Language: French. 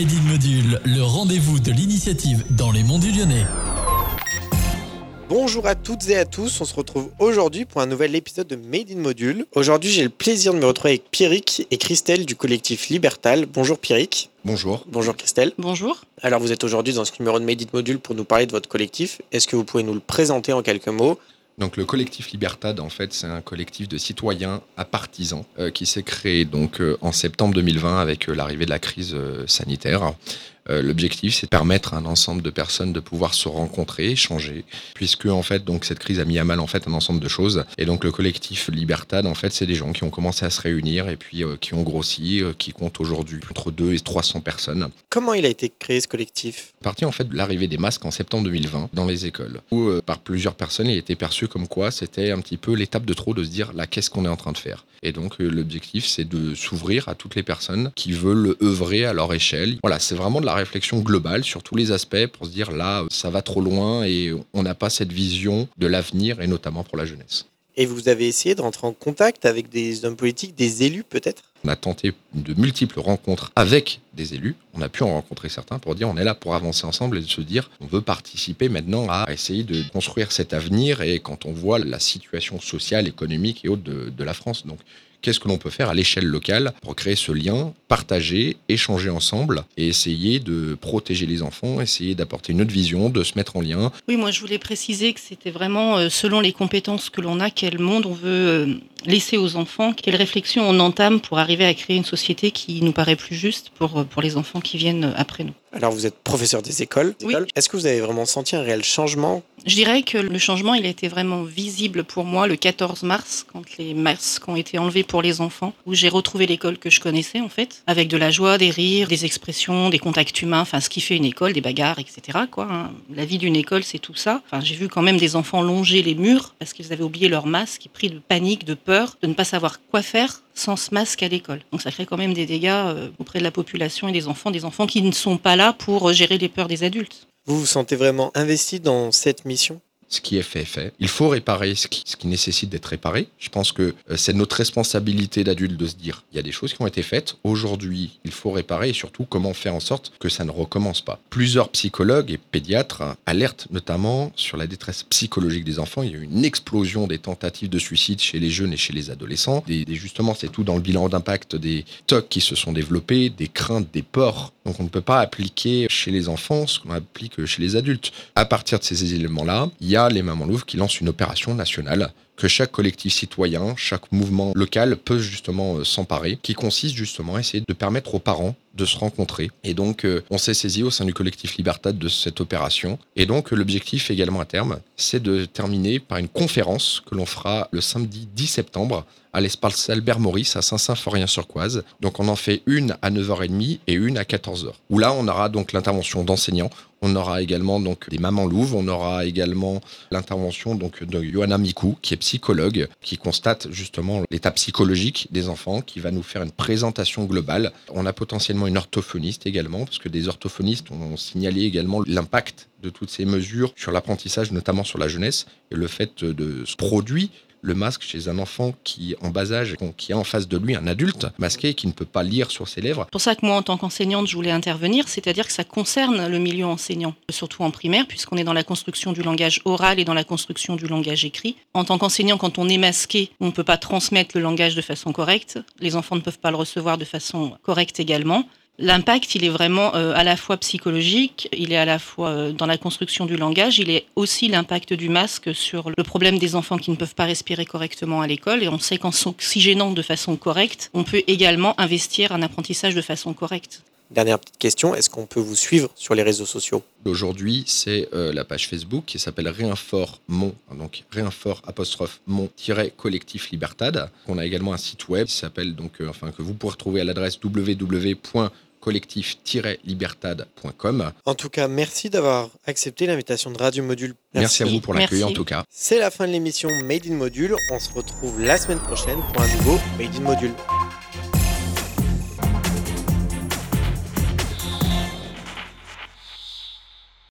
Made in Module, le rendez-vous de l'initiative dans les monts du Lyonnais. Bonjour à toutes et à tous, on se retrouve aujourd'hui pour un nouvel épisode de Made in Module. Aujourd'hui j'ai le plaisir de me retrouver avec Pierrick et Christelle du collectif Libertal. Bonjour Pierrick. Bonjour. Bonjour Christelle. Bonjour. Alors vous êtes aujourd'hui dans ce numéro de Made in Module pour nous parler de votre collectif. Est-ce que vous pouvez nous le présenter en quelques mots donc le collectif Libertad, en fait, c'est un collectif de citoyens à partisans euh, qui s'est créé donc euh, en septembre 2020 avec euh, l'arrivée de la crise sanitaire. Euh, l'objectif, c'est de permettre à un ensemble de personnes de pouvoir se rencontrer, échanger, puisque en fait, donc cette crise a mis à mal en fait un ensemble de choses. Et donc le collectif Libertad, en fait, c'est des gens qui ont commencé à se réunir et puis euh, qui ont grossi, euh, qui comptent aujourd'hui entre 2 et 300 personnes. Comment il a été créé ce collectif? Parti en fait de l'arrivée des masques en septembre 2020 dans les écoles, où par plusieurs personnes, il était perçu comme quoi c'était un petit peu l'étape de trop de se dire là, qu'est-ce qu'on est en train de faire? Et donc l'objectif, c'est de s'ouvrir à toutes les personnes qui veulent œuvrer à leur échelle. Voilà, c'est vraiment de la réflexion globale sur tous les aspects pour se dire là, ça va trop loin et on n'a pas cette vision de l'avenir et notamment pour la jeunesse. Et vous avez essayé de rentrer en contact avec des hommes politiques, des élus peut-être? On a tenté de multiples rencontres avec des élus. On a pu en rencontrer certains pour dire on est là pour avancer ensemble et de se dire on veut participer maintenant à essayer de construire cet avenir et quand on voit la situation sociale, économique et autres de, de la France. Donc qu'est-ce que l'on peut faire à l'échelle locale pour créer ce lien, partager, échanger ensemble et essayer de protéger les enfants, essayer d'apporter une autre vision, de se mettre en lien? Oui, moi je voulais préciser que c'était vraiment euh, selon les compétences que l'on a, quel monde on veut euh, laisser aux enfants, quelle réflexion on entame pour arriver à créer une société qui nous paraît plus juste pour, pour les enfants qui viennent après nous. Alors vous êtes professeur des écoles. Oui. Est-ce que vous avez vraiment senti un réel changement? Je dirais que le changement, il a été vraiment visible pour moi le 14 mars, quand les masques ont été enlevés pour les enfants, où j'ai retrouvé l'école que je connaissais en fait, avec de la joie, des rires, des expressions, des contacts humains, enfin ce qui fait une école, des bagarres, etc. Quoi, hein. La vie d'une école, c'est tout ça. Enfin, j'ai vu quand même des enfants longer les murs parce qu'ils avaient oublié leur masque, pris de panique, de peur, de ne pas savoir quoi faire sans masque à l'école. Donc ça crée quand même des dégâts euh, auprès de la population et des enfants, des enfants qui ne sont pas là pour gérer les peurs des adultes. Vous vous sentez vraiment investi dans cette mission? Ce qui est fait est fait. Il faut réparer ce qui, ce qui nécessite d'être réparé. Je pense que euh, c'est notre responsabilité d'adulte de se dire, il y a des choses qui ont été faites, aujourd'hui il faut réparer et surtout comment faire en sorte que ça ne recommence pas. Plusieurs psychologues et pédiatres hein, alertent notamment sur la détresse psychologique des enfants. Il y a eu une explosion des tentatives de suicide chez les jeunes et chez les adolescents. Et, justement, c'est tout dans le bilan d'impact des TOC qui se sont développés, des craintes, des peurs. Donc on ne peut pas appliquer chez les enfants ce qu'on applique chez les adultes. À partir de ces éléments-là, il y a les Mamans Louvres qui lancent une opération nationale que chaque collectif citoyen, chaque mouvement local peut justement euh, s'emparer, qui consiste justement à essayer de permettre aux parents de se rencontrer. Et donc, euh, on s'est saisi au sein du collectif Libertad de cette opération. Et donc, l'objectif également à terme, c'est de terminer par une conférence que l'on fera le samedi 10 septembre à l'espace Albert Maurice à Saint-Symphorien-sur-Coise. Donc on en fait une à 9h30 et une à 14h. Où là on aura donc l'intervention d'enseignants, on aura également donc des mamans louves, on aura également l'intervention donc de Johanna Mikou qui est psychologue qui constate justement l'état psychologique des enfants qui va nous faire une présentation globale. On a potentiellement une orthophoniste également parce que des orthophonistes ont signalé également l'impact de toutes ces mesures sur l'apprentissage notamment sur la jeunesse et le fait de ce produit le masque chez un enfant qui en bas âge, qui a en face de lui un adulte masqué qui ne peut pas lire sur ses lèvres. C'est pour ça que moi, en tant qu'enseignante, je voulais intervenir, c'est-à-dire que ça concerne le milieu enseignant, surtout en primaire, puisqu'on est dans la construction du langage oral et dans la construction du langage écrit. En tant qu'enseignant, quand on est masqué, on ne peut pas transmettre le langage de façon correcte. Les enfants ne peuvent pas le recevoir de façon correcte également. L'impact, il est vraiment euh, à la fois psychologique, il est à la fois euh, dans la construction du langage, il est aussi l'impact du masque sur le problème des enfants qui ne peuvent pas respirer correctement à l'école. Et on sait qu'en s'oxygénant de façon correcte, on peut également investir un apprentissage de façon correcte. Dernière petite question, est-ce qu'on peut vous suivre sur les réseaux sociaux? Aujourd'hui, c'est euh, la page Facebook qui s'appelle Réinfort Mon, donc Réinfort apostrophe Mon-collectif Libertad. On a également un site web qui s'appelle donc, enfin que vous pourrez retrouver à l'adresse www collectif-libertad.com. En tout cas, merci d'avoir accepté l'invitation de Radio Module. Merci, à vous pour l'accueil en tout cas. C'est la fin de l'émission Made in Module. On se retrouve la semaine prochaine pour un nouveau Made in Module.